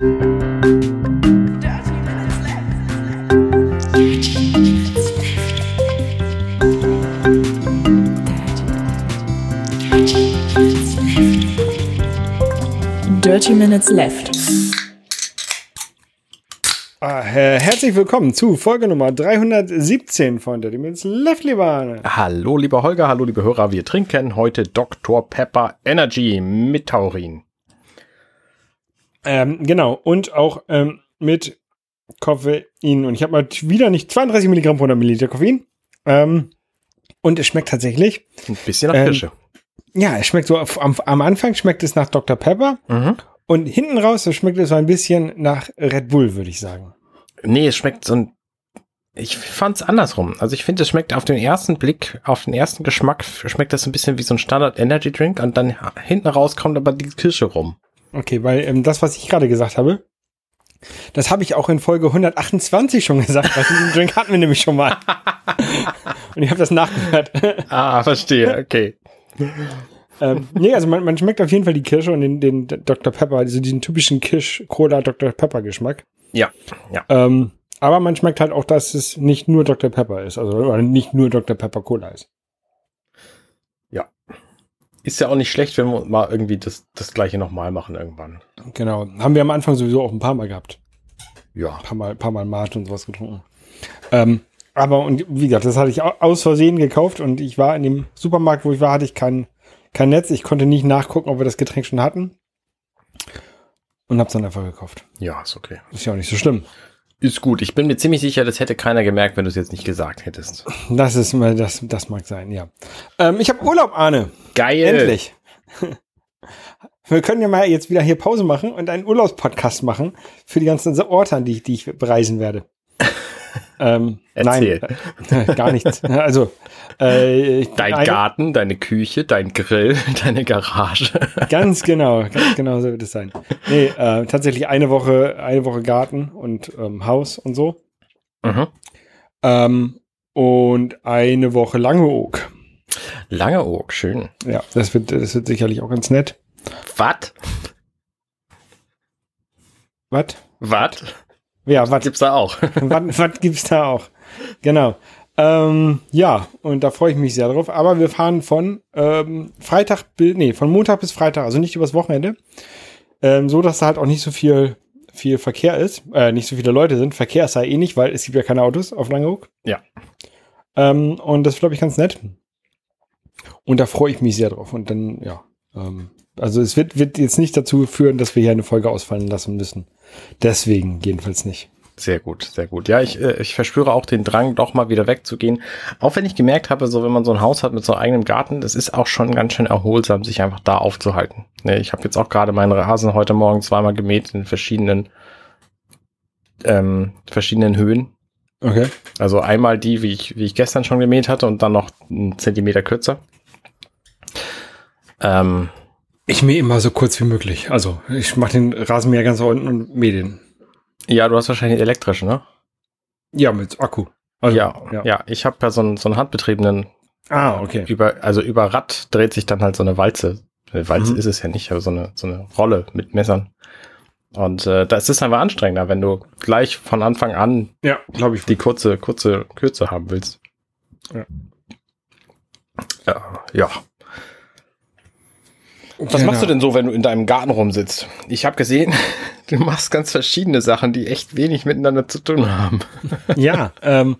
Dirty Minutes Left. Ah, herzlich willkommen zu Folge Nummer 317 von Dirty Minutes Left, lieber. Hallo, lieber Holger, hallo, liebe Hörer. Wir trinken heute Dr. Pepper Energy mit Taurin. Ähm, genau, und auch ähm, mit Koffein. Und ich habe mal wieder nicht 32 Milligramm pro 100 Milliliter Koffein. Ähm, und es schmeckt tatsächlich. Ein bisschen nach Ähm, Kirsche. Ja, es schmeckt so, auf- am, am Anfang schmeckt es nach Dr. Pepper. Mhm. Und hinten raus so schmeckt es so ein bisschen nach Red Bull, würde ich sagen. Nee, es schmeckt so ein. Ich fand's andersrum. Also ich finde, es schmeckt auf den ersten Blick, auf den ersten Geschmack, schmeckt das ein bisschen wie so ein Standard Energy Drink und dann hinten raus kommt aber die Kirsche rum. Okay, weil ähm, das, was ich gerade gesagt habe, das habe ich auch in Folge 128 schon gesagt, weil diesen Drink hatten wir nämlich schon mal. Und ich habe das nachgehört. Ah, verstehe, okay. ähm, nee, also man, man schmeckt auf jeden Fall die Kirsche und den, den Dr. Pepper, also diesen typischen Kirsch-Cola Dr. Pepper Geschmack. Ja, ja. Ähm, aber man schmeckt halt auch, dass es nicht nur Dr. Pepper ist, also nicht nur Dr. Pepper Cola ist. Ist ja auch nicht schlecht, wenn wir mal irgendwie das, das gleiche nochmal machen irgendwann. Genau. Haben wir am Anfang sowieso auch ein paar Mal gehabt. Ja. Ein paar Mal, paar Mal Mate und sowas getrunken. Ähm, aber und wie gesagt, das hatte ich au- aus Versehen gekauft und ich war in dem Supermarkt, wo ich war, hatte ich kein, kein Netz. Ich konnte nicht nachgucken, ob wir das Getränk schon hatten. Und hab's dann einfach gekauft. Ja, ist okay. Ist ja auch nicht so schlimm. Ist gut. Ich bin mir ziemlich sicher, das hätte keiner gemerkt, wenn du es jetzt nicht gesagt hättest. Das ist mal, das, das mag sein, ja. Ähm, ich habe Urlaub, Arne. Geil. Endlich. Wir können ja mal jetzt wieder hier Pause machen und einen Urlaubspodcast machen für die ganzen Orte, an die, ich- die ich bereisen werde. Ähm, Erzähl. Nein, äh, gar nichts. Also, äh, Dein eine- Garten, deine Küche, dein Grill, deine Garage. Ganz genau, ganz genau so wird es sein. Nee, äh, tatsächlich eine Woche, eine Woche Garten und ähm, Haus und so. Mhm. Ähm, und eine Woche Langeoog. Langeoog, schön. Ja, das wird, das wird sicherlich auch ganz nett. Was? Was? Was? Ja, was? Gibt's da auch? was, gibt's da auch? Genau. Ähm, ja, und da freue ich mich sehr drauf. Aber wir fahren von ähm, Freitag bis, nee, von Montag bis Freitag, also nicht übers Wochenende. Ähm, so, dass da halt auch nicht so viel, viel Verkehr ist, äh, nicht so viele Leute sind. Verkehr ist da eh nicht, weil es gibt ja keine Autos auf Langeoog. Ja. Ähm, und das glaube ich ganz nett. Und da freue ich mich sehr drauf. Und dann, ja, ähm, also es wird, wird jetzt nicht dazu führen, dass wir hier eine Folge ausfallen lassen müssen. Deswegen jedenfalls nicht. Sehr gut, sehr gut. Ja, ich, äh, ich verspüre auch den Drang, doch mal wieder wegzugehen. Auch wenn ich gemerkt habe, so wenn man so ein Haus hat mit so einem eigenen Garten, das ist auch schon ganz schön erholsam, sich einfach da aufzuhalten. Ne, ich habe jetzt auch gerade meinen Rasen heute Morgen zweimal gemäht in verschiedenen, ähm, verschiedenen Höhen. Okay. Also einmal die, wie ich, wie ich gestern schon gemäht hatte und dann noch einen Zentimeter kürzer. Ähm, Ich mähe immer so kurz wie möglich. Also ich mache den Rasenmäher ganz nach unten und mähe den. ja, du hast wahrscheinlich elektrisch, ne? Ja, mit Akku. Also, ja, ja, Ich habe ja so einen, so einen handbetriebenen, Ah, okay. über, also über Rad dreht sich dann halt so eine Walze. Eine Walze Mhm. ist es ja nicht, aber so eine, so eine Rolle mit Messern. Und äh, das ist einfach anstrengender, wenn du gleich von Anfang an Ja, glaube ich. die kurze, kurze Kürze haben willst. Ja. Ja. ja. Was machst du denn so, wenn du in deinem Garten rumsitzt? Ich habe gesehen, du machst ganz verschiedene Sachen, die echt wenig miteinander zu tun haben. Ja, ähm,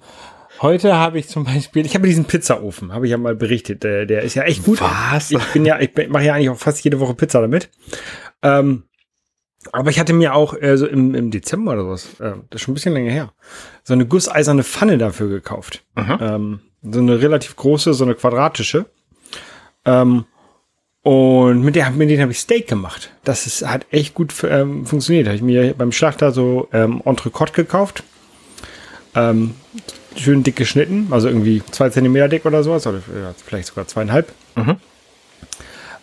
heute habe ich zum Beispiel, ich habe diesen Pizzaofen, habe ich ja mal berichtet. Der, der ist ja echt gut. Was? Ich bin ja, ich mache ja eigentlich auch fast jede Woche Pizza damit. Ähm, aber ich hatte mir auch äh, so im, im Dezember oder sowas, äh, das ist schon ein bisschen länger her, so eine gusseiserne Pfanne dafür gekauft. Mhm. Ähm, so eine relativ große, so eine quadratische. Ähm, und mit der, mit denen habe ich Steak gemacht. Das ist, hat echt gut ähm, funktioniert. Habe ich mir beim Schlachter so ähm, Entrecote gekauft. Ähm, schön dick geschnitten, also irgendwie zwei Zentimeter dick oder sowas, oder vielleicht sogar zweieinhalb. Mhm.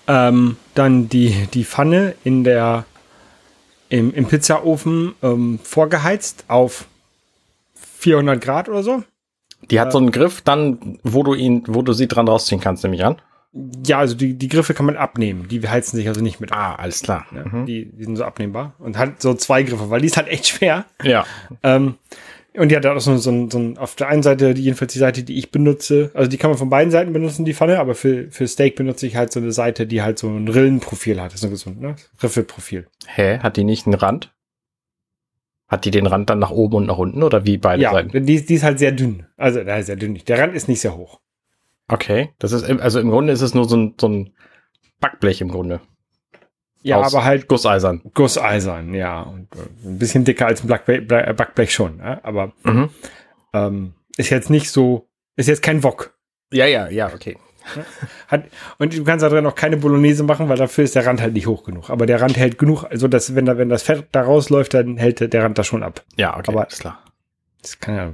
Ähm, dann die, die Pfanne in der, im, im Pizzaofen ähm, vorgeheizt auf 400 Grad oder so. Die hat so einen Griff dann, wo du ihn, wo du sie dran rausziehen kannst, nehme ich an. Ja, also die, die Griffe kann man abnehmen. Die heizen sich also nicht mit. Ah, alles klar. Ja, Mhm. die, die sind so abnehmbar. Und hat so zwei Griffe, weil die ist halt echt schwer. Ja. Ähm, und die hat auch so, so, so, auf der einen Seite, die, jedenfalls die Seite, die ich benutze, also die kann man von beiden Seiten benutzen, die Pfanne, aber für, für Steak benutze ich halt so eine Seite, die halt so ein Rillenprofil hat. Das ist so ein ne? Riffelprofil. Hä? Hat die nicht einen Rand? Hat die den Rand dann nach oben und nach unten oder wie beide Ja, Seiten? die, die ist halt sehr dünn. Also, nein, sehr dünn nicht. Der Rand ist nicht sehr hoch. Okay. Das ist, also im Grunde ist es nur so ein, so ein Backblech im Grunde. Ja, Aus aber halt Gusseisern. Gusseisern, ja. Und äh, ein bisschen dicker als ein Backblech, Bla- Backblech schon. Aber Mhm. ähm, ist jetzt nicht so, ist jetzt kein Wok. Ja, ja, ja, okay. Hat, und du kannst da drin auch keine Bolognese machen, weil dafür ist der Rand halt nicht hoch genug. Aber der Rand hält genug, also dass, wenn, da, wenn das Fett da rausläuft, dann hält der Rand das schon ab. Ja, okay, Aber- alles klar. Das kann ja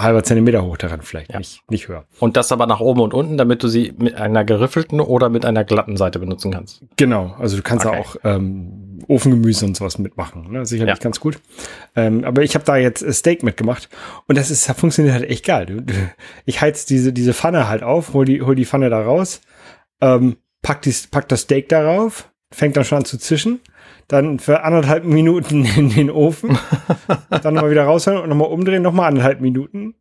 halber Zentimeter hoch der Rand vielleicht, Ja. nicht, nicht höher. Und das aber nach oben und unten, damit du sie mit einer geriffelten oder mit einer glatten Seite benutzen kannst. Genau, also du kannst Okay. da auch ähm, Ofengemüse und sowas mitmachen. Ne? Sicherlich Ja. ganz gut. Ähm, aber ich habe da jetzt Steak mitgemacht und das ist, funktioniert halt echt geil. Ich heiz diese, diese Pfanne halt auf, hol die, hol die Pfanne da raus, ähm, pack, die, pack das Steak darauf, fängt dann schon an zu zischen, dann für anderthalb Minuten in den Ofen, dann nochmal wieder rausholen und nochmal umdrehen, nochmal anderthalb Minuten.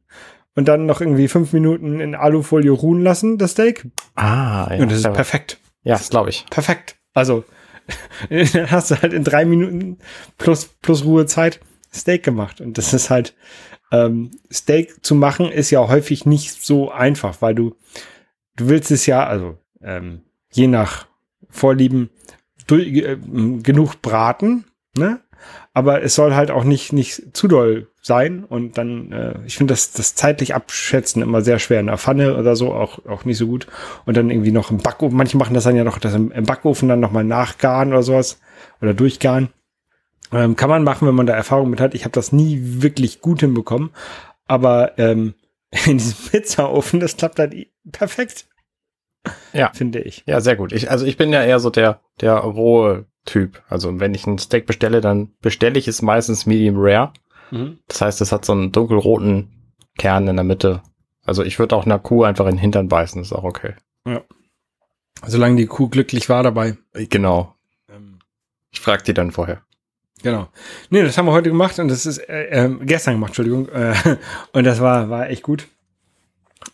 Und dann noch irgendwie fünf Minuten in Alufolie ruhen lassen, das Steak. Ah, ja. und das ist perfekt ja, das glaube ich. perfekt. Also, dann hast du halt in drei Minuten plus, plus Ruhezeit Steak gemacht. Und das ist halt, ähm, Steak zu machen ist ja häufig nicht so einfach, weil du, du willst es ja, also, ähm, je nach Vorlieben, durch, äh, genug braten, ne? Aber es soll halt auch nicht, nicht zu doll sein. Und dann, äh, ich finde das, das zeitlich abschätzen immer sehr schwer. In der Pfanne oder so auch, auch nicht so gut. Und dann irgendwie noch im Backofen. Manche machen das dann ja noch, das im, im Backofen dann nochmal nachgaren oder sowas. Oder durchgaren. Ähm, kann man machen, wenn man da Erfahrung mit hat. Ich habe das nie wirklich gut hinbekommen. Aber ähm, in diesem Pizzaofen, das klappt halt perfekt. Ja. Finde ich. Ja, sehr gut. Ich, also ich bin ja eher so der, der rohe Typ. Also wenn ich ein Steak bestelle, dann bestelle ich es meistens medium rare. Das heißt, es hat so einen dunkelroten Kern in der Mitte. Also ich würde auch einer Kuh einfach in den Hintern beißen, ist auch okay. Solange die Kuh glücklich war dabei. Genau. Ähm, Ich frag die dann vorher. Genau. Nee, das haben wir heute gemacht und das ist äh, ähm, gestern gemacht, Entschuldigung. Äh, und das war, war echt gut.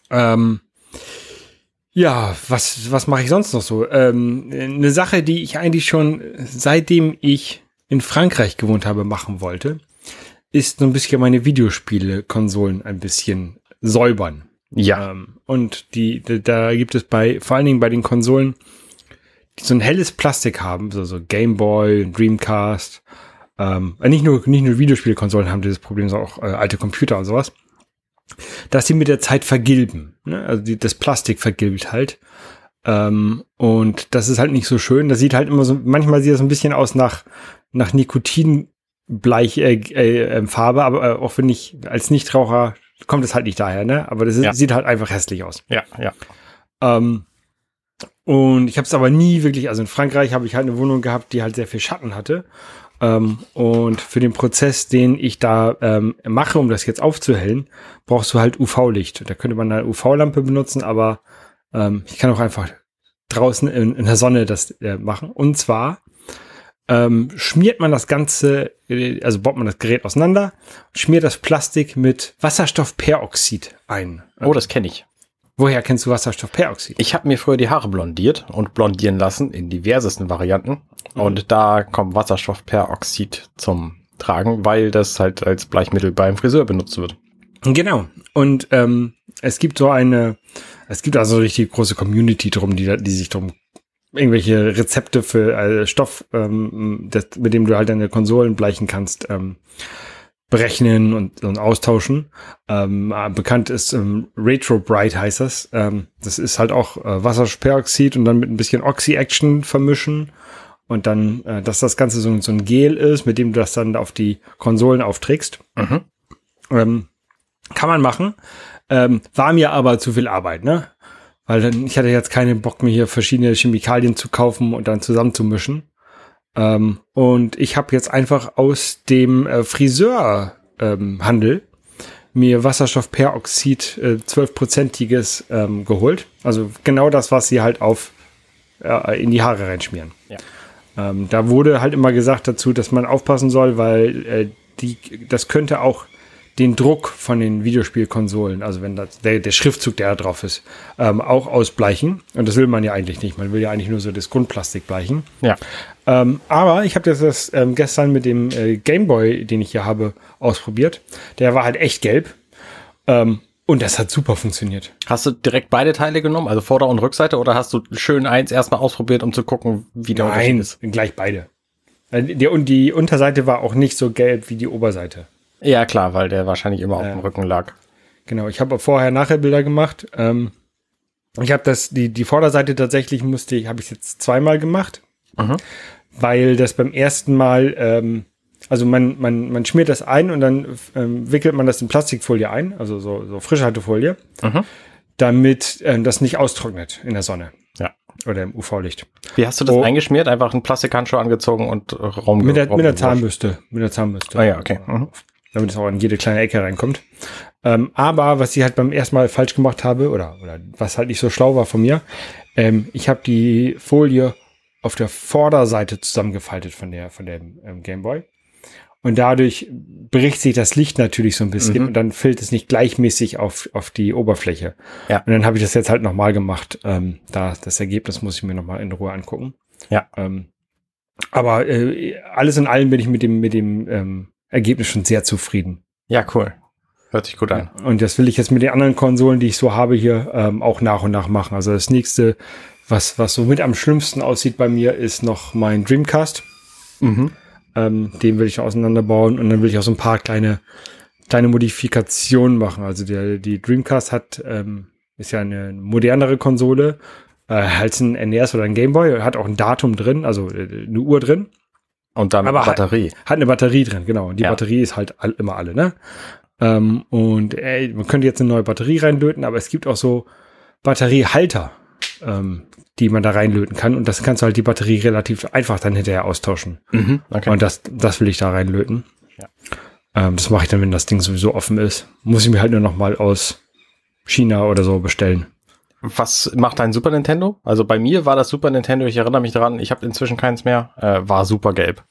Ähm, ja, was, was mache ich sonst noch so? Ähm, eine Sache, die ich eigentlich schon seitdem ich in Frankreich gewohnt habe, machen wollte, ist so ein bisschen meine Videospiele-Konsolen ein bisschen säubern. Ja. Ähm, und die, da, gibt es bei, vor allen Dingen bei den Konsolen, die so ein helles Plastik haben, so, so Game Boy, Dreamcast, ähm, äh, nicht nur, nicht nur Videospielkonsolen haben dieses Problem, sondern auch äh, alte Computer und sowas, dass sie mit der Zeit vergilben. Ne? Also die, das Plastik vergilbt halt. Ähm, und das ist halt nicht so schön. Das sieht halt immer so, manchmal sieht das ein bisschen aus nach, nach Nikotinbleich äh, äh, Farbe, aber äh, auch wenn ich als Nichtraucher kommt es halt nicht daher, ne? Aber das ist, Ja. sieht halt einfach hässlich aus. Ja, ja. Ähm, und ich habe es aber nie wirklich, also in Frankreich habe ich halt eine Wohnung gehabt, die halt sehr viel Schatten hatte. Ähm, und für den Prozess, den ich da ähm, mache, um das jetzt aufzuhellen, brauchst du halt UV-Licht. Da könnte man eine UV-Lampe benutzen, aber ähm, ich kann auch einfach draußen in, in der Sonne das äh, machen. Und zwar ähm, schmiert man das Ganze, äh, also baut man das Gerät auseinander, schmiert das Plastik mit Wasserstoffperoxid ein. Oh, das kenne ich. Woher kennst du Wasserstoffperoxid? Ich habe mir früher die Haare blondiert und blondieren lassen in diversesten Varianten. Und da kommt Wasserstoffperoxid zum Tragen, weil das halt als Bleichmittel beim Friseur benutzt wird. Genau. Und ähm, es gibt so eine, es gibt also eine richtig große Community drum, die, die sich drum irgendwelche Rezepte für äh, Stoff, ähm, das, mit dem du halt deine Konsolen bleichen kannst, ähm, berechnen und, und austauschen. Ähm, äh, bekannt ist ähm, Retro Bright heißt das. Ähm, das ist halt auch äh, Wasserperoxid und dann mit ein bisschen Oxy-Action vermischen. Und dann, äh, dass das Ganze so, so ein Gel ist, mit dem du das dann auf die Konsolen aufträgst. Mhm. Ähm, kann man machen. Ähm, war mir aber zu viel Arbeit, ne? Weil dann, ich hatte jetzt keinen Bock, mir hier verschiedene Chemikalien zu kaufen und dann zusammenzumischen. Ähm, und ich habe jetzt einfach aus dem äh, Friseurhandel ähm, mir Wasserstoffperoxid äh, 12-prozentiges ähm, geholt. Also genau das, was sie halt auf äh, in die Haare reinschmieren. Ja. Ähm, da wurde halt immer gesagt dazu, dass man aufpassen soll, weil äh, die, das könnte auch den Druck von den Videospielkonsolen, also wenn das, der, der Schriftzug, der da drauf ist, ähm, auch ausbleichen. Und das will man ja eigentlich nicht. Man will ja eigentlich nur so das Grundplastik bleichen. Ja. Ähm, aber ich habe das, das ähm, gestern mit dem äh, Gameboy, den ich hier habe, ausprobiert. Der war halt echt gelb. Ähm, und das hat super funktioniert. Hast du direkt beide Teile genommen, also Vorder- und Rückseite, oder hast du schön eins erstmal ausprobiert, um zu gucken, wie der Nein, ist? gleich beide. Äh, und die Unterseite war auch nicht so gelb wie die Oberseite. Ja, klar, weil der wahrscheinlich immer auf dem Rücken lag. Genau, ich habe vorher-nachher Bilder gemacht. Ähm, ich habe das, die, die Vorderseite tatsächlich musste ich, habe ich jetzt zweimal gemacht, Mhm. weil das beim ersten Mal, ähm, also man, man, man schmiert das ein und dann ähm, wickelt man das in Plastikfolie ein, also so, so Frischhaltefolie, Mhm. damit ähm, das nicht austrocknet in der Sonne Ja. oder im UV-Licht. Wie hast du das Oh. eingeschmiert? Einfach einen Plastikhandschuh angezogen und äh, Raum Mit der, mit der Zahnbürste, mit der Zahnbürste. Ah ja, okay. Mhm. Damit es auch in jede kleine Ecke reinkommt. Ähm, aber was ich halt beim ersten Mal falsch gemacht habe, oder, oder was halt nicht so schlau war von mir, ähm, ich habe die Folie auf der Vorderseite zusammengefaltet von der, von dem ähm, Gameboy. Und dadurch bricht sich das Licht natürlich so ein bisschen Mhm. und dann fällt es nicht gleichmäßig auf, auf die Oberfläche. Ja. Und dann habe ich das jetzt halt nochmal gemacht. Ähm, da, das Ergebnis muss ich mir nochmal in Ruhe angucken. Ja. Ähm, aber äh, alles in allem bin ich mit dem, mit dem ähm, Ergebnis schon sehr zufrieden. Ja, cool. Hört sich gut an. Und das will ich jetzt mit den anderen Konsolen, die ich so habe hier, ähm, auch nach und nach machen. Also das nächste, was, was so mit am schlimmsten aussieht bei mir, ist noch mein Dreamcast. Mhm. Ähm, den will ich auseinanderbauen und dann will ich auch so ein paar kleine, kleine Modifikationen machen. Also der, die Dreamcast hat, ähm, ist ja eine modernere Konsole, äh, als ein NES oder ein Gameboy, hat auch ein Datum drin, also äh, eine Uhr drin. Und dann Aber Batterie. Hat eine Batterie drin, genau. Und die Ja. Batterie ist halt all, immer alle, ne? Ähm, und ey, man könnte jetzt eine neue Batterie reinlöten, aber es gibt auch so Batteriehalter, ähm, die man da reinlöten kann. Und das kannst du halt die Batterie relativ einfach dann hinterher austauschen. Mhm. Okay. Und das, das will ich da reinlöten. Ja. Ähm, das mache ich dann, wenn das Ding sowieso offen ist. Muss ich mir halt nur noch mal aus China oder so bestellen. Was macht dein Super Nintendo? Also bei mir war das Super Nintendo, ich erinnere mich daran, ich habe inzwischen keins mehr, äh, war super gelb.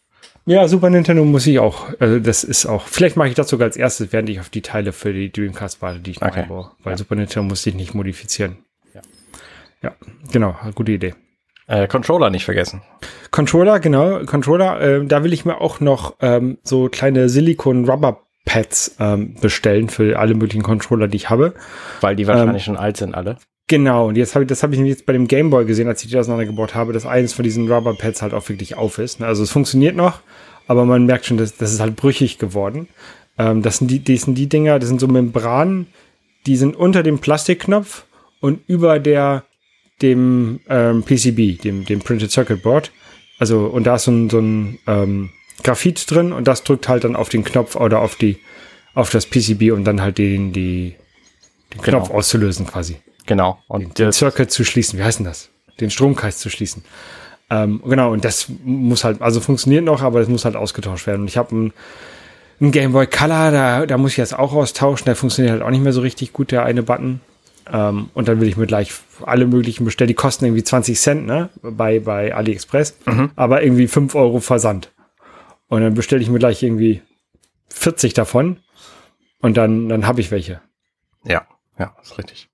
Ja, Super Nintendo muss ich auch. Also das ist auch. Vielleicht mache ich das sogar als erstes, während ich auf die Teile für die Dreamcast warte, die ich noch Okay. einbaue. Weil Ja. Super Nintendo musste ich nicht modifizieren. Ja. Ja, genau, gute Idee. Äh, Controller nicht vergessen. Controller, genau, Controller, äh, da will ich mir auch noch ähm, so kleine Silikon-Rubber-Pads ähm, bestellen für alle möglichen Controller, die ich habe. Weil die wahrscheinlich schon alt sind alle. Genau, und jetzt habe ich, das habe ich jetzt bei dem Gameboy gesehen, als ich die auseinandergebaut habe, dass eines von diesen Rubber-Pads halt auch wirklich auf ist. ne? Also es funktioniert noch, aber man merkt schon, dass das ist halt brüchig geworden. Ähm, das sind die, die sind die Dinger, das sind so Membranen, die sind unter dem Plastikknopf und über der dem ähm, PCB, dem, dem Printed Circuit Board. Also, und da ist so ein, so ein ähm, Graphit drin und das drückt halt dann auf den Knopf oder auf die, auf das PCB, um dann halt den, die, den Genau. Knopf auszulösen quasi Genau. Und den das, Circuit zu schließen. Wie heißt denn das? Den Stromkreis zu schließen. Ähm, genau, und das muss halt, also funktioniert noch, aber es muss halt ausgetauscht werden. Und ich habe einen, einen Game Boy Color, da, da muss ich jetzt auch austauschen. Der funktioniert halt auch nicht mehr so richtig gut, der eine Button. Ähm, und dann will ich mir gleich alle möglichen bestellen. Die kosten irgendwie 20 Cent, ne? Bei, bei AliExpress. Aber irgendwie 5 Euro Versand. Und dann bestelle ich mir gleich irgendwie 40 davon. Und dann, dann habe ich welche. ja, ja, ist richtig.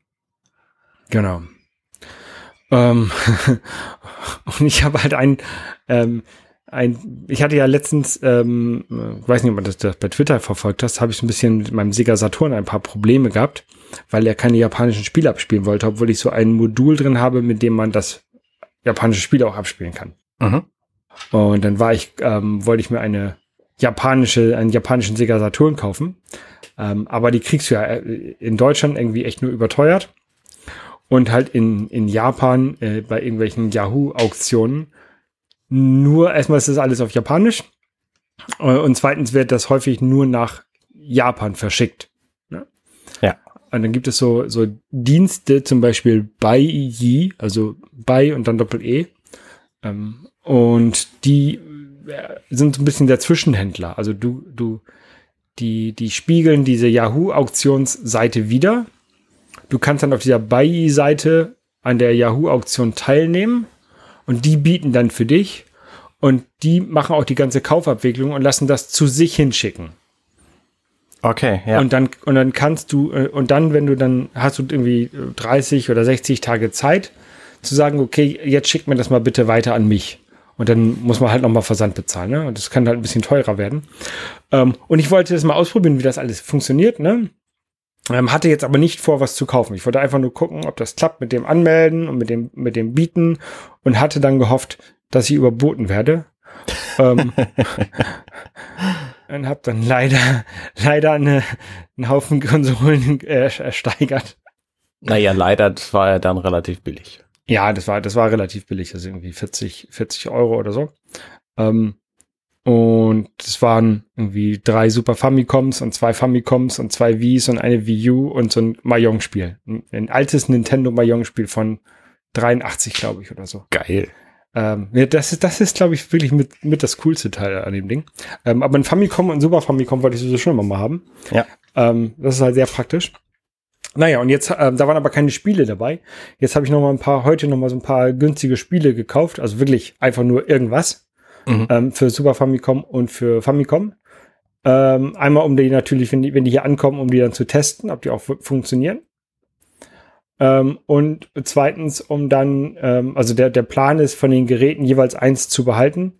Genau. Ähm, und ich habe halt ein, ähm, ein, ich hatte ja letztens, ähm, ich weiß nicht, ob man das, das bei Twitter verfolgt hast, habe ich so ein bisschen mit meinem Sega Saturn ein paar Probleme gehabt, weil er keine japanischen Spiele abspielen wollte, obwohl ich so ein Modul drin habe, mit dem man das japanische Spiel auch abspielen kann. Mhm. Und dann war ich, ähm, wollte ich mir eine japanische, einen japanischen Sega Saturn kaufen. Ähm, aber die kriegst du ja äh, in Deutschland irgendwie echt nur überteuert. Und halt in, in Japan äh, bei irgendwelchen Yahoo-Auktionen nur, erstmal ist das alles auf Japanisch. Äh, Und zweitens wird das häufig nur nach Japan verschickt. Ne? Ja. Und dann gibt es so, so Dienste, zum Beispiel Baiyi, also Bai und dann Doppel-E. Ähm, und die äh, sind so ein bisschen der Zwischenhändler. Also du, du, die, die spiegeln diese Yahoo-Auktionsseite wieder. Du kannst dann auf dieser Buy-Seite an der Yahoo-Auktion teilnehmen und die bieten dann für dich und die machen auch die ganze Kaufabwicklung und lassen das zu sich hinschicken. Okay, ja. Und dann, und dann kannst du, äh, und dann, wenn du dann hast du irgendwie 30 oder 60 Tage Zeit, zu sagen, okay, jetzt schickt mir das mal bitte weiter an mich. Und dann muss man halt nochmal Versand bezahlen, ne? Und das kann halt ein bisschen teurer werden. Ähm, und ich wollte das mal ausprobieren, wie das alles funktioniert, ne? Ähm, hatte jetzt aber nicht vor, was zu kaufen. Ich wollte einfach nur gucken, ob das klappt mit dem Anmelden und mit dem, mit dem Bieten und hatte dann gehofft, dass ich überboten werde. ähm, und habe dann leider, leider eine, einen Haufen Konsolen äh, ersteigert. Naja, leider, das war ja dann relativ billig. Ja, das war, das war relativ billig, also irgendwie 40, 40 Euro oder so. Ähm, und es waren irgendwie drei Super Famicoms und zwei Famicoms und zwei Wii's und eine Wii U und so ein Mahjong-Spiel. Ein, altes Nintendo Mahjong-Spiel von 83, glaube ich, oder so. Geil. Ähm, ja, das ist, das ist, glaube ich, wirklich mit, mit das coolste Teil an dem Ding. Ähm, aber ein Famicom und ein Super Famicom wollte ich sowieso schon immer mal haben. Ja. Ähm, das ist halt sehr praktisch. Naja, und jetzt, ähm, da waren aber keine Spiele dabei. Jetzt habe ich noch mal ein paar, heute noch mal so ein paar günstige Spiele gekauft. Also wirklich einfach nur irgendwas. Mhm. Ähm, für Super Famicom und für Famicom. Ähm, einmal, um die natürlich, wenn die, wenn die hier ankommen, um die dann zu testen, ob die auch funktionieren. Ähm, und zweitens, um dann, ähm, also der, der Plan ist, von den Geräten jeweils eins zu behalten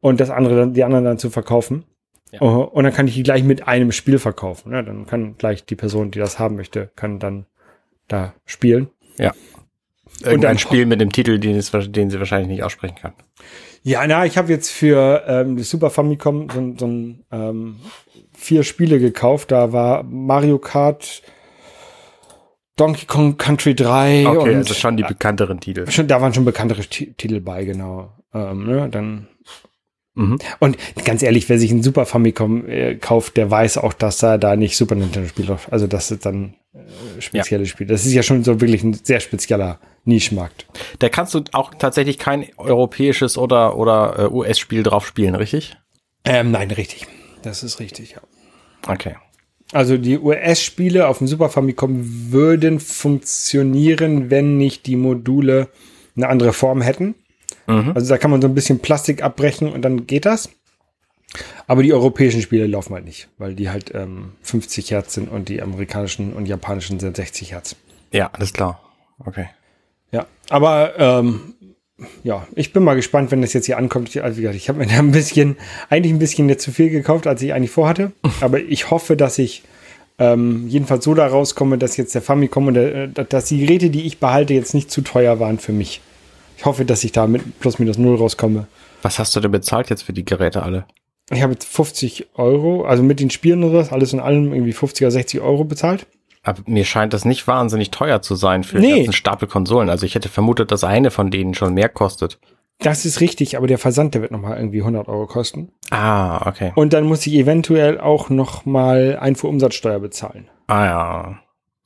und das andere dann, die anderen dann zu verkaufen. Ja. Uh, und dann kann ich die gleich mit einem Spiel verkaufen. Ne? Dann kann gleich die Person, die das haben möchte, kann dann da spielen. Ja. Irgendein und ein Spiel mit dem Titel, den, es, den sie wahrscheinlich nicht aussprechen kann. Ja, na, ich habe jetzt für ähm, das Super Famicom so, so ein ähm, vier Spiele gekauft. Da war Mario Kart, Donkey Kong Country 3 okay, und also schon die bekannteren Titel. Schon, da waren schon bekanntere T Titel bei, genau. Ähm, ne, dann. Und ganz ehrlich, wer sich ein Super Famicom äh, kauft, der weiß auch, dass da da nicht Super Nintendo Spiel läuft. Also das ist dann äh, spezielle ja. Spiel. Das ist ja schon so wirklich ein sehr spezieller Nischmarkt. Da kannst du auch tatsächlich kein europäisches oder oder äh, US-Spiel drauf spielen, richtig? Ähm, nein, richtig. Das ist richtig, ja. Okay. Also die US-Spiele auf dem Super Famicom würden funktionieren, wenn nicht die Module eine andere Form hätten. Mhm. Also da kann man so ein bisschen Plastik abbrechen und dann geht das. Aber die europäischen Spiele laufen halt nicht, weil die halt ähm, 50 Hertz sind und die amerikanischen und japanischen sind 60 Hertz. Ja, alles klar. Okay. Ja, aber ähm, ja, ich bin mal gespannt, wenn das jetzt hier ankommt. Also wie gesagt, ich habe mir da ein bisschen, eigentlich ein bisschen jetzt zu viel gekauft, als ich eigentlich vorhatte. Aber ich hoffe, dass ich ähm, jedenfalls so da rauskomme, dass jetzt der Famicom und der, äh, dass die Geräte, die ich behalte, jetzt nicht zu teuer waren für mich. Ich hoffe, dass ich da mit plus minus null rauskomme. Was hast du denn bezahlt jetzt für die Geräte alle? Ich habe jetzt 50 Euro, also mit den Spielen oder was, alles in allem irgendwie 50 oder 60 Euro bezahlt. Aber mir scheint das nicht wahnsinnig teuer zu sein für nee. einen Stapel Konsolen. Also ich hätte vermutet, dass eine von denen schon mehr kostet. Das ist richtig, aber der Versand, der wird nochmal irgendwie 100 Euro kosten. Ah, okay. Und dann muss ich eventuell auch nochmal Einfuhrumsatzsteuer bezahlen. Ah ja.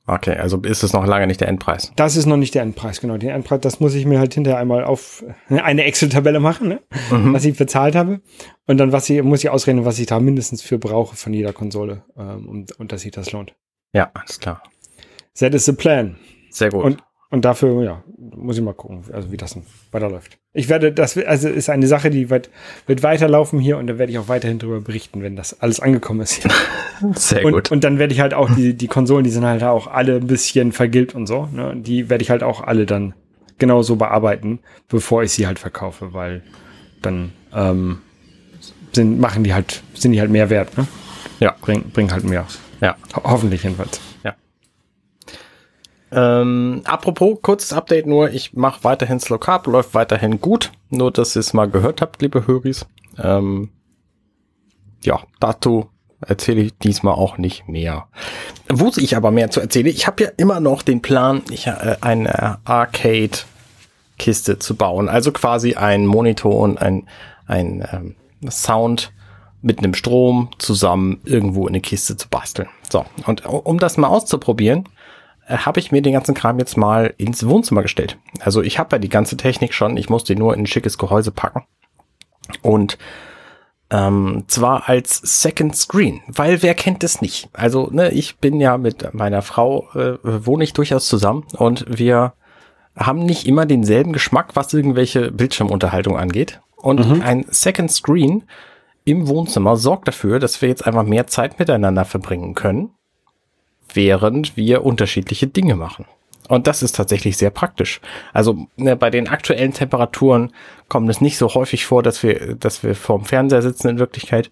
Okay, also ist es noch lange nicht der Endpreis. Das ist noch nicht der Endpreis, genau. Den Endpreis, das muss ich mir halt hinterher einmal auf eine Excel-Tabelle machen, ne? Mhm. was ich bezahlt habe. Und dann was ich, muss ich ausrechnen, was ich da mindestens für brauche von jeder Konsole, ähm, und, und dass sich das lohnt. Ja, alles klar. That is the plan. Sehr gut. Und, und dafür, ja, muss ich mal gucken, also wie das weiterläuft. Ich werde, das also ist eine Sache, die wird, wird weiterlaufen hier und da werde ich auch weiterhin darüber berichten, wenn das alles angekommen ist. Hier. Sehr und, gut. Und dann werde ich halt auch die, die Konsolen, die sind halt auch alle ein bisschen vergilbt und so, ne? Die werde ich halt auch alle dann genauso bearbeiten, bevor ich sie halt verkaufe, weil dann ähm, sind, machen die halt, sind die halt mehr wert, ne? Ja. Bringen bring halt mehr. Ja. Ho hoffentlich jedenfalls. Ähm, apropos, kurzes Update nur, ich mache weiterhin Slow Carb, läuft weiterhin gut. Nur, dass ihr es mal gehört habt, liebe Höris. Ähm, ja, dazu erzähle ich diesmal auch nicht mehr. Wo ich aber mehr zu erzählen, ich habe ja immer noch den Plan, ich, äh, eine Arcade-Kiste zu bauen. Also quasi ein Monitor und ein, ein ähm, Sound mit einem Strom zusammen irgendwo in eine Kiste zu basteln. So, und um das mal auszuprobieren, habe ich mir den ganzen Kram jetzt mal ins Wohnzimmer gestellt. Also ich habe ja die ganze Technik schon, ich muss die nur in ein schickes Gehäuse packen. Und Ähm, zwar als Second Screen, weil wer kennt es nicht? Also, ne, ich bin ja mit meiner Frau, äh, wohne ich durchaus zusammen und wir haben nicht immer denselben Geschmack, was irgendwelche Bildschirmunterhaltung angeht. Und mhm. ein Second Screen im Wohnzimmer sorgt dafür, dass wir jetzt einfach mehr Zeit miteinander verbringen können, während wir unterschiedliche Dinge machen. Und das ist tatsächlich sehr praktisch. Also ne, bei den aktuellen Temperaturen kommt es nicht so häufig vor, dass wir, dass wir vorm Fernseher sitzen in Wirklichkeit.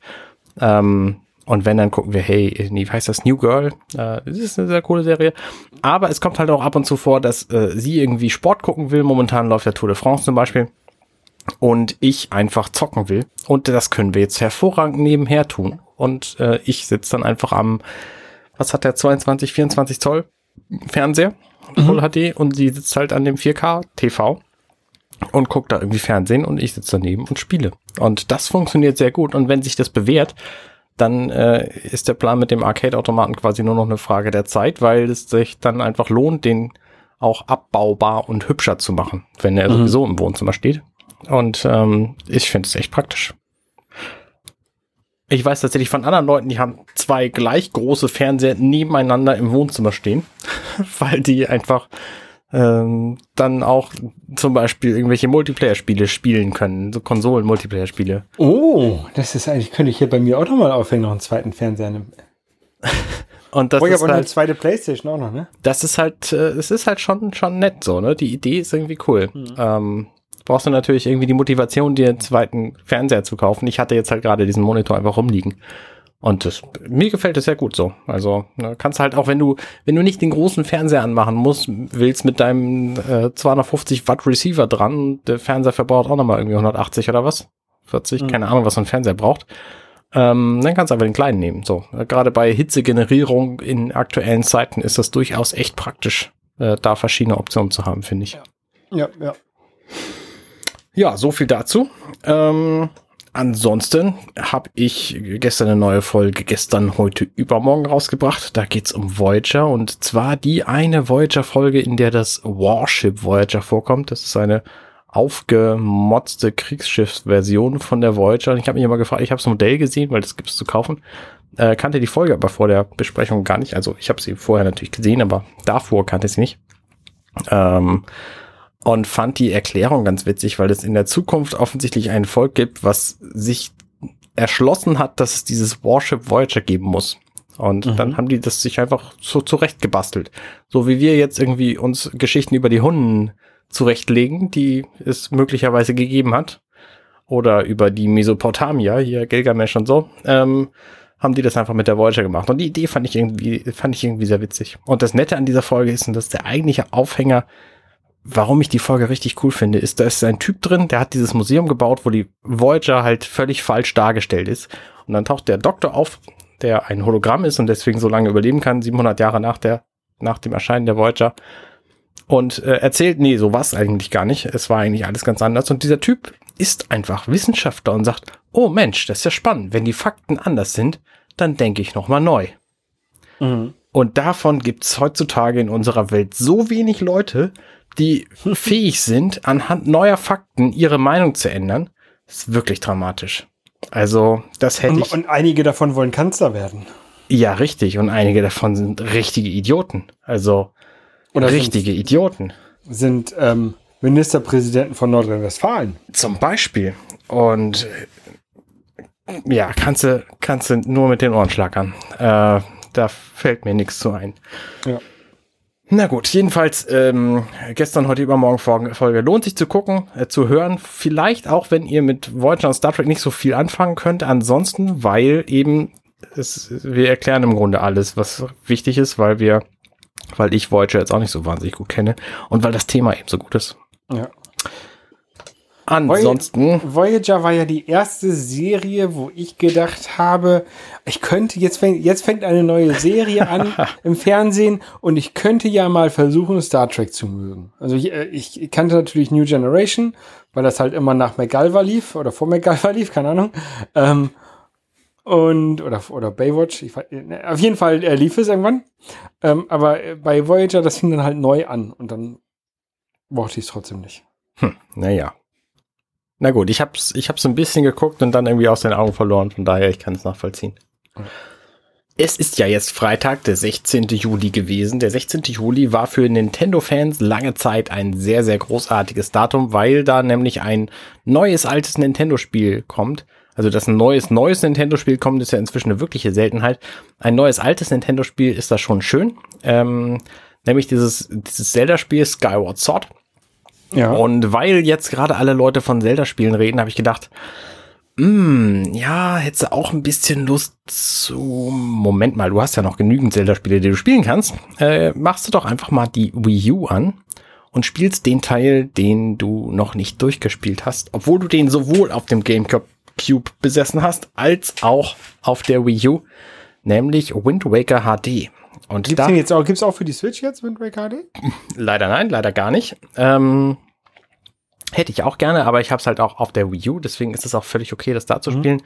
Ähm, und wenn, dann gucken wir, hey, wie heißt das, New Girl? Äh, das ist eine sehr coole Serie. Aber es kommt halt auch ab und zu vor, dass äh, sie irgendwie Sport gucken will. Momentan läuft der Tour de France zum Beispiel. Und ich einfach zocken will. Und das können wir jetzt hervorragend nebenher tun. Und äh, ich sitze dann einfach am, was hat der, 22, 24 Zoll Fernseher mhm. Full HD und sie sitzt halt an dem 4K TV und guckt da irgendwie Fernsehen und ich sitze daneben und spiele. Und das funktioniert sehr gut. Und wenn sich das bewährt, dann äh, ist der Plan mit dem Arcade-Automaten quasi nur noch eine Frage der Zeit, weil es sich dann einfach lohnt, den auch abbaubar und hübscher zu machen, wenn er mhm. sowieso im Wohnzimmer steht. Und ähm, ich finde es echt praktisch. Ich weiß tatsächlich von anderen Leuten, die haben zwei gleich große Fernseher nebeneinander im Wohnzimmer stehen, weil die einfach ähm, dann auch zum Beispiel irgendwelche Multiplayer-Spiele spielen können, so Konsolen-Multiplayer-Spiele. Oh, das ist eigentlich, könnte ich hier bei mir auch nochmal aufhängen, noch einen zweiten Fernseher. Und das oh, ist halt, eine zweite Playstation auch noch, ne? Das ist halt, äh, es ist halt schon, schon nett so, ne? Die Idee ist irgendwie cool. Mhm. Ähm, brauchst du natürlich irgendwie die Motivation, dir einen zweiten Fernseher zu kaufen. Ich hatte jetzt halt gerade diesen Monitor einfach rumliegen. Und das, mir gefällt es sehr gut so. Also ne, kannst halt auch, wenn du, wenn du nicht den großen Fernseher anmachen musst, willst mit deinem äh, 250 Watt Receiver dran, der Fernseher verbraucht auch nochmal irgendwie 180 oder was? 40, mhm. keine Ahnung, was so ein Fernseher braucht. Ähm, dann kannst du einfach den kleinen nehmen. So, gerade bei Hitzegenerierung in aktuellen Zeiten ist das durchaus echt praktisch, äh, da verschiedene Optionen zu haben, finde ich. Ja, ja. ja. Ja, so viel dazu. Ähm, ansonsten habe ich gestern eine neue Folge, gestern, heute, übermorgen rausgebracht. Da geht's um Voyager und zwar die eine Voyager-Folge, in der das Warship Voyager vorkommt. Das ist eine aufgemotzte Kriegsschiffsversion von der Voyager. Ich habe mich immer gefragt, ich habe das Modell gesehen, weil das gibt es zu kaufen. Äh, kannte die Folge aber vor der Besprechung gar nicht. Also ich habe sie vorher natürlich gesehen, aber davor kannte ich sie nicht. Ähm, und fand die Erklärung ganz witzig, weil es in der Zukunft offensichtlich ein Volk gibt, was sich erschlossen hat, dass es dieses Warship Voyager geben muss. Und mhm. dann haben die das sich einfach so zurecht gebastelt. So wie wir jetzt irgendwie uns Geschichten über die Hunden zurechtlegen, die es möglicherweise gegeben hat. Oder über die Mesopotamier, hier Gilgamesh und so, ähm, haben die das einfach mit der Voyager gemacht. Und die Idee fand ich irgendwie, fand ich irgendwie sehr witzig. Und das Nette an dieser Folge ist, dass der eigentliche Aufhänger warum ich die Folge richtig cool finde, ist, da ist ein Typ drin, der hat dieses Museum gebaut, wo die Voyager halt völlig falsch dargestellt ist. Und dann taucht der Doktor auf, der ein Hologramm ist und deswegen so lange überleben kann, 700 Jahre nach der, nach dem Erscheinen der Voyager. Und äh, erzählt, nee, so war es eigentlich gar nicht. Es war eigentlich alles ganz anders. Und dieser Typ ist einfach Wissenschaftler und sagt, oh Mensch, das ist ja spannend. Wenn die Fakten anders sind, dann denke ich nochmal neu. Mhm. Und davon gibt es heutzutage in unserer Welt so wenig Leute, die fähig sind, anhand neuer Fakten ihre Meinung zu ändern, ist wirklich dramatisch. Also, das hätte und, ich. Und einige davon wollen Kanzler werden. Ja, richtig. Und einige davon sind richtige Idioten. Also, Oder richtige sind, Idioten. Sind ähm, Ministerpräsidenten von Nordrhein-Westfalen. Zum Beispiel. Und ja, kannst du, kannst du nur mit den Ohren schlackern. Äh, da fällt mir nichts zu ein. Ja. Na gut, jedenfalls ähm, gestern, heute, übermorgen Folge lohnt sich zu gucken, äh, zu hören. Vielleicht auch, wenn ihr mit Voyager und Star Trek nicht so viel anfangen könnt. Ansonsten, weil eben es, wir erklären im Grunde alles, was wichtig ist, weil wir, weil ich Voyager jetzt auch nicht so wahnsinnig gut kenne und weil das Thema eben so gut ist. Ja. Ansonsten. Voyager war ja die erste Serie, wo ich gedacht habe, ich könnte, jetzt fängt, jetzt fängt eine neue Serie an im Fernsehen und ich könnte ja mal versuchen, Star Trek zu mögen. Also ich, äh, ich kannte natürlich New Generation, weil das halt immer nach McGalva lief oder vor McGalva lief, keine Ahnung. Ähm, und, oder, oder Baywatch, ich, ne, auf jeden Fall äh, lief es irgendwann. Ähm, aber bei Voyager, das fing dann halt neu an und dann mochte ich es trotzdem nicht. Hm, naja. Na gut, ich hab's, ich hab's ein bisschen geguckt und dann irgendwie aus den Augen verloren, von daher, ich kann es nachvollziehen. Es ist ja jetzt Freitag, der 16. Juli gewesen. Der 16. Juli war für Nintendo-Fans lange Zeit ein sehr, sehr großartiges Datum, weil da nämlich ein neues, altes Nintendo-Spiel kommt. Also, dass ein neues, neues Nintendo-Spiel kommt, ist ja inzwischen eine wirkliche Seltenheit. Ein neues, altes Nintendo-Spiel ist da schon schön. Ähm, nämlich dieses, dieses Zelda-Spiel Skyward Sword. Ja. Und weil jetzt gerade alle Leute von Zelda-Spielen reden, habe ich gedacht, hm, ja, hättest du auch ein bisschen Lust zu. Moment mal, du hast ja noch genügend Zelda-Spiele, die du spielen kannst. Äh, machst du doch einfach mal die Wii U an und spielst den Teil, den du noch nicht durchgespielt hast, obwohl du den sowohl auf dem GameCube Cube besessen hast, als auch auf der Wii U, nämlich Wind Waker HD. Und Gibt's da, den jetzt auch, gibt's auch für die Switch jetzt Wind Waker HD? leider nein, leider gar nicht. Ähm, hätte ich auch gerne, aber ich habe es halt auch auf der Wii U, deswegen ist es auch völlig okay, das da zu spielen.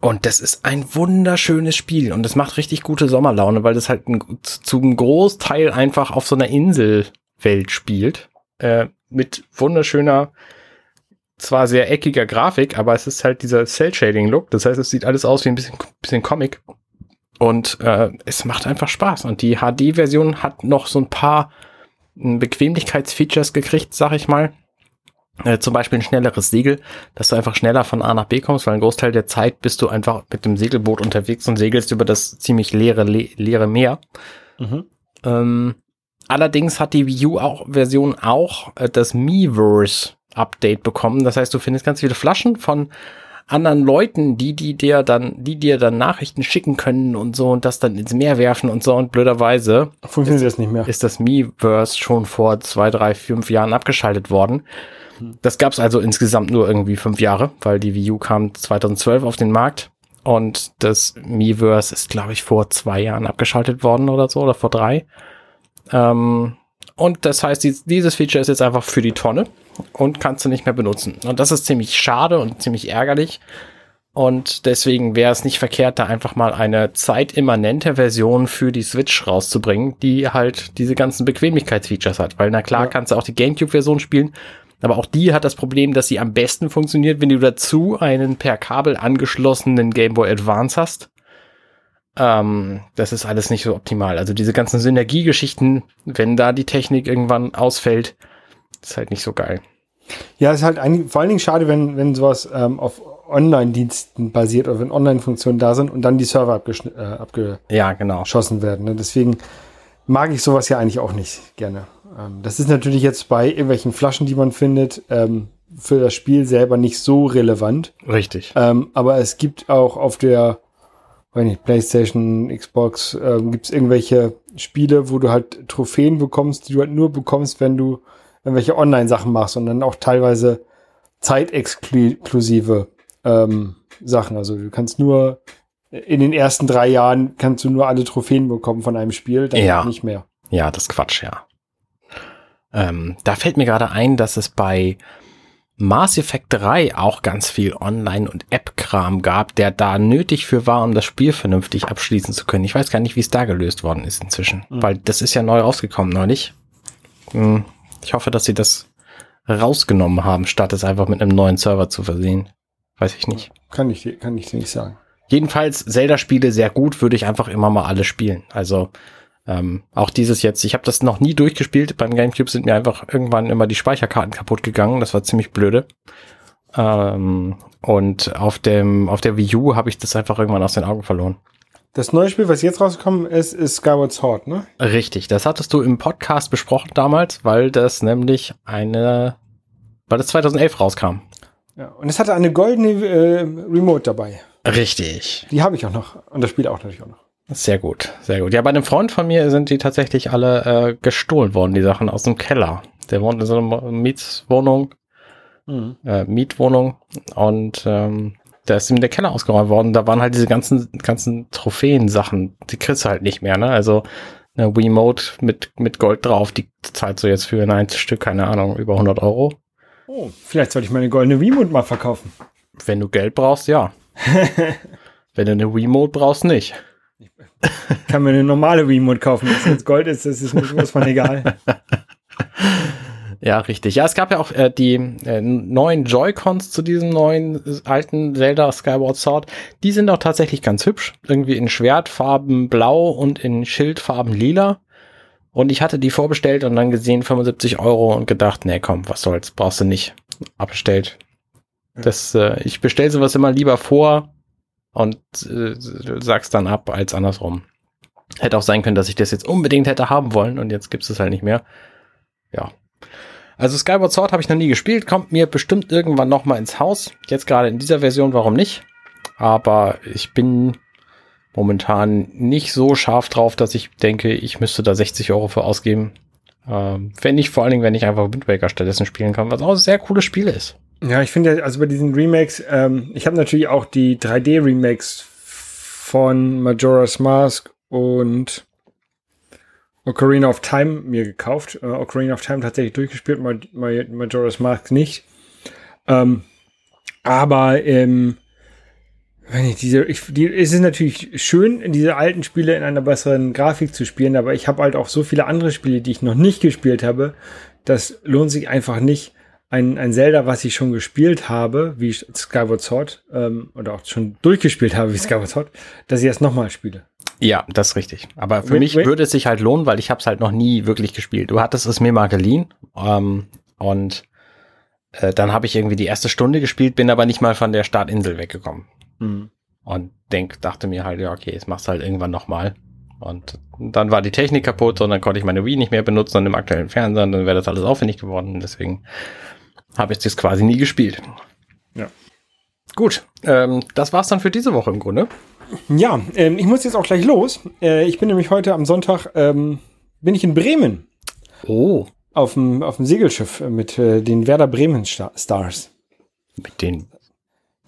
Und das ist ein wunderschönes Spiel und es macht richtig gute Sommerlaune, weil das halt ein, zu einem Großteil einfach auf so einer Inselwelt spielt. Äh, mit wunderschöner, zwar sehr eckiger Grafik, aber es ist halt dieser Cell-Shading-Look. Das heißt, es sieht alles aus wie ein bisschen, bisschen Comic. Und äh, es macht einfach Spaß. Und die HD-Version hat noch so ein paar m, Bequemlichkeitsfeatures gekriegt, sag ich mal. Äh, zum Beispiel ein schnelleres Segel, dass du einfach schneller von A nach B kommst, weil ein Großteil der Zeit bist du einfach mit dem Segelboot unterwegs und segelst über das ziemlich leere, le leere Meer. Mhm. Ähm, allerdings hat die Wii U auch Version auch äh, das Miiverse Update bekommen. Das heißt, du findest ganz viele Flaschen von anderen Leuten, die, die dir dann, die dir dann Nachrichten schicken können und so und das dann ins Meer werfen und so und blöderweise Funktioniert das nicht mehr. ist das Miiverse schon vor zwei, drei, fünf Jahren abgeschaltet worden. Das gab es also insgesamt nur irgendwie fünf Jahre, weil die Wii U kam 2012 auf den Markt und das Miiverse ist, glaube ich, vor zwei Jahren abgeschaltet worden oder so oder vor drei. Ähm, und das heißt, dies- dieses Feature ist jetzt einfach für die Tonne und kannst du nicht mehr benutzen. Und das ist ziemlich schade und ziemlich ärgerlich. Und deswegen wäre es nicht verkehrt, da einfach mal eine zeitimmanente Version für die Switch rauszubringen, die halt diese ganzen Bequemlichkeitsfeatures hat. Weil na klar Ja. kannst du auch die GameCube-Version spielen, aber auch die hat das Problem, dass sie am besten funktioniert, wenn du dazu einen per Kabel angeschlossenen Game Boy Advance hast. Ähm, das ist alles nicht so optimal. Also diese ganzen Synergiegeschichten, wenn da die Technik irgendwann ausfällt, ist halt nicht so geil. Ja, ist halt ein, vor allen Dingen schade, wenn, wenn sowas ähm, auf Online-Diensten basiert oder wenn Online-Funktionen da sind und dann die Server abgeschn- äh, abgeschossen Ja, genau. werden. Ne? Deswegen mag ich sowas ja eigentlich auch nicht gerne. Ähm, das ist natürlich jetzt bei irgendwelchen Flaschen, die man findet, ähm, für das Spiel selber nicht so relevant. Richtig. Ähm, aber es gibt auch auf der weiß nicht, PlayStation, Xbox, ähm, gibt es irgendwelche Spiele, wo du halt Trophäen bekommst, die du halt nur bekommst, wenn du irgendwelche Online-Sachen machst und dann auch teilweise zeitexklusive ähm, Sachen. Also du kannst nur in den ersten drei Jahren kannst du nur alle Trophäen bekommen von einem Spiel, dann Ja. nicht mehr. Ja, das ist Quatsch, ja. Ähm, da fällt mir gerade ein, dass es bei Mass Effect 3 auch ganz viel Online- und App-Kram gab, der da nötig für war, um das Spiel vernünftig abschließen zu können. Ich weiß gar nicht, wie es da gelöst worden ist inzwischen, Mhm. weil das ist ja neu rausgekommen neulich. Hm, Ich hoffe, dass sie das rausgenommen haben, statt es einfach mit einem neuen Server zu versehen. Weiß ich nicht. Kann ich, dir- kann ich dir nicht sagen. Jedenfalls Zelda-Spiele sehr gut, würde ich einfach immer mal alle spielen. Also ähm, auch dieses jetzt, ich habe das noch nie durchgespielt. Beim GameCube sind mir einfach irgendwann immer die Speicherkarten kaputt gegangen. Das war ziemlich blöde. Ähm, und auf dem auf der Wii U habe ich das einfach irgendwann aus den Augen verloren. Das neue Spiel, was jetzt rausgekommen ist, ist Skyward Sword, ne? Richtig, das hattest du im Podcast besprochen damals, weil das nämlich eine, weil das 2011 rauskam. Ja. Und es hatte eine goldene äh, Remote dabei. Richtig. Die habe ich auch noch. Und das Spiel auch natürlich auch noch. Sehr gut, sehr gut. Ja, bei einem Freund von mir sind die tatsächlich alle äh, gestohlen worden, die Sachen aus dem Keller. Der wohnt in so einer Mietswohnung, äh, Mietwohnung und ähm, da ist ihm der Keller ausgeräumt worden. Da waren halt diese ganzen, ganzen Trophäen-Sachen, die kriegst du halt nicht mehr, ne? Also eine Wiimote mit, mit Gold drauf, die zahlst du jetzt für ein Einzelstück, keine Ahnung, über 100 Euro. Oh, vielleicht sollte ich meine goldene Remote mal verkaufen. Wenn du Geld brauchst, ja. Wenn du eine Wiimote brauchst, nicht. Ich kann mir eine normale Remote kaufen. Wenn es jetzt Gold ist, das ist mir sowas von egal. Ja, richtig. Ja, es gab ja auch äh, die äh, neuen Joy-Cons zu diesem neuen äh, alten Zelda Skyward Sword. Die sind auch tatsächlich ganz hübsch. Irgendwie in Schwertfarben blau und in Schildfarben lila. Und ich hatte die vorbestellt und dann gesehen 75 Euro und gedacht, nee, komm, was soll's, brauchst du nicht. Abbestellt. Das, äh, ich bestelle sowas immer lieber vor und äh, sag's dann ab als andersrum. Hätte auch sein können, dass ich das jetzt unbedingt hätte haben wollen und jetzt gibt's es halt nicht mehr. Ja. Also Skyward Sword habe ich noch nie gespielt, kommt mir bestimmt irgendwann noch mal ins Haus. Jetzt gerade in dieser Version, warum nicht? Aber ich bin momentan nicht so scharf drauf, dass ich denke, ich müsste da 60 Euro für ausgeben. Ähm, wenn ich vor allen Dingen, wenn ich einfach Wind Waker stattdessen spielen kann, was auch ein sehr cooles Spiel ist. Ja, ich finde, also bei diesen Remakes, ähm, ich habe natürlich auch die 3D-Remakes von Majora's Mask und Ocarina of Time mir gekauft. Äh, Ocarina of Time tatsächlich durchgespielt, Majora's Mask nicht. Ähm, aber ähm, wenn ich diese, ich, die, es ist natürlich schön, diese alten Spiele in einer besseren Grafik zu spielen, aber ich habe halt auch so viele andere Spiele, die ich noch nicht gespielt habe. Das lohnt sich einfach nicht. Ein, ein Zelda, was ich schon gespielt habe, wie Skyward Sword, ähm, oder auch schon durchgespielt habe wie Skyward Sword, dass ich das nochmal spiele. Ja, das ist richtig. Aber für wait, mich wait. würde es sich halt lohnen, weil ich habe es halt noch nie wirklich gespielt. Du hattest es mir mal geliehen ähm, und äh, dann habe ich irgendwie die erste Stunde gespielt, bin aber nicht mal von der Startinsel weggekommen. Mhm. Und denk, dachte mir halt, ja, okay, jetzt machst du halt irgendwann nochmal. Und dann war die Technik kaputt und dann konnte ich meine Wii nicht mehr benutzen an dem aktuellen Fernseher und dann wäre das alles aufwendig geworden. Deswegen habe ich das quasi nie gespielt. Ja. Gut, ähm, das war's dann für diese Woche im Grunde. Ja, ähm, ich muss jetzt auch gleich los. Äh, ich bin nämlich heute am Sonntag, ähm, bin ich in Bremen. Oh. Auf dem, auf dem Segelschiff mit äh, den Werder Bremen Stars. Mit den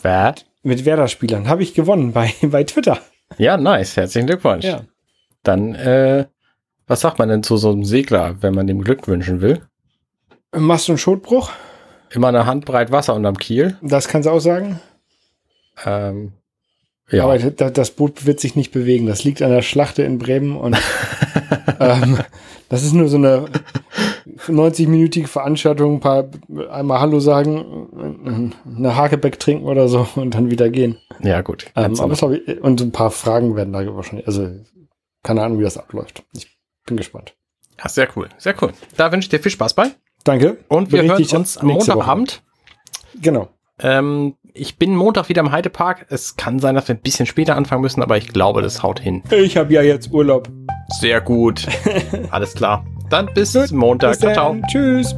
Wer? Mit Werder-Spielern. Habe ich gewonnen bei, bei Twitter. Ja, nice. Herzlichen Glückwunsch. Ja. Dann, äh, was sagt man denn zu so einem Segler, wenn man dem Glück wünschen will? Machst du einen Schotbruch? Immer eine Handbreit Wasser unterm Kiel. Das kannst du auch sagen. Ähm, ja. Aber das Boot wird sich nicht bewegen. Das liegt an der Schlachte in Bremen und ähm, das ist nur so eine 90-minütige Veranstaltung, ein paar, einmal Hallo sagen, eine Hakebeck trinken oder so und dann wieder gehen. Ja, gut. Ähm, aber das ich, und ein paar Fragen werden da wahrscheinlich, also keine Ahnung, wie das abläuft. Ich bin gespannt. Ja, sehr cool, sehr cool. Da wünsche ich dir viel Spaß bei. Danke. Und wir hören uns am Montagabend. Genau. Ähm, ich bin Montag wieder im Heidepark. Es kann sein, dass wir ein bisschen später anfangen müssen, aber ich glaube, das haut hin. Ich habe ja jetzt Urlaub. Sehr gut. Alles klar. Dann bis gut, Montag. Bis ciao, ciao. Tschüss.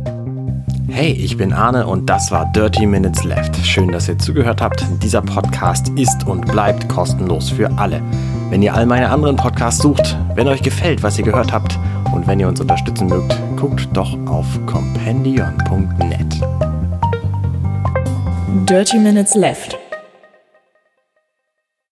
Hey, ich bin Arne und das war Dirty Minutes Left. Schön, dass ihr zugehört habt. Dieser Podcast ist und bleibt kostenlos für alle. Wenn ihr all meine anderen Podcasts sucht, wenn euch gefällt, was ihr gehört habt und wenn ihr uns unterstützen mögt, guckt doch auf compendion.net. Dirty Minutes Left.